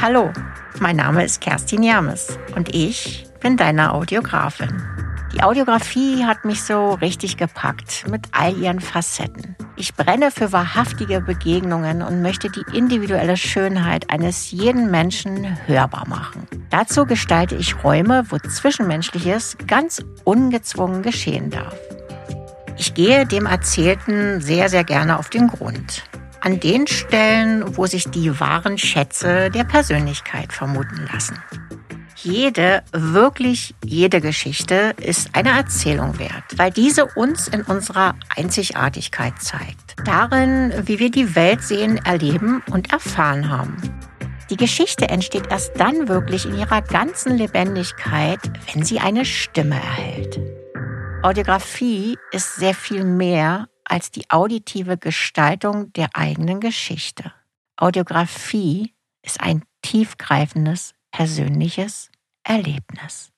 Hallo, mein Name ist Kerstin Jermes und ich bin deine Audiografin. Die Audiografie hat mich so richtig gepackt mit all ihren Facetten. Ich brenne für wahrhaftige Begegnungen und möchte die individuelle Schönheit eines jeden Menschen hörbar machen. Dazu gestalte ich Räume, wo Zwischenmenschliches ganz ungezwungen geschehen darf. Ich gehe dem Erzählten sehr, sehr gerne auf den Grund. An den Stellen, wo sich die wahren Schätze der Persönlichkeit vermuten lassen. Jede, wirklich jede Geschichte ist eine Erzählung wert, weil diese uns in unserer Einzigartigkeit zeigt. Darin, wie wir die Welt sehen, erleben und erfahren haben. Die Geschichte entsteht erst dann wirklich in ihrer ganzen Lebendigkeit, wenn sie eine Stimme erhält. Audiografie ist sehr viel mehr als die auditive Gestaltung der eigenen Geschichte. Audiografie ist ein tiefgreifendes persönliches Erlebnis.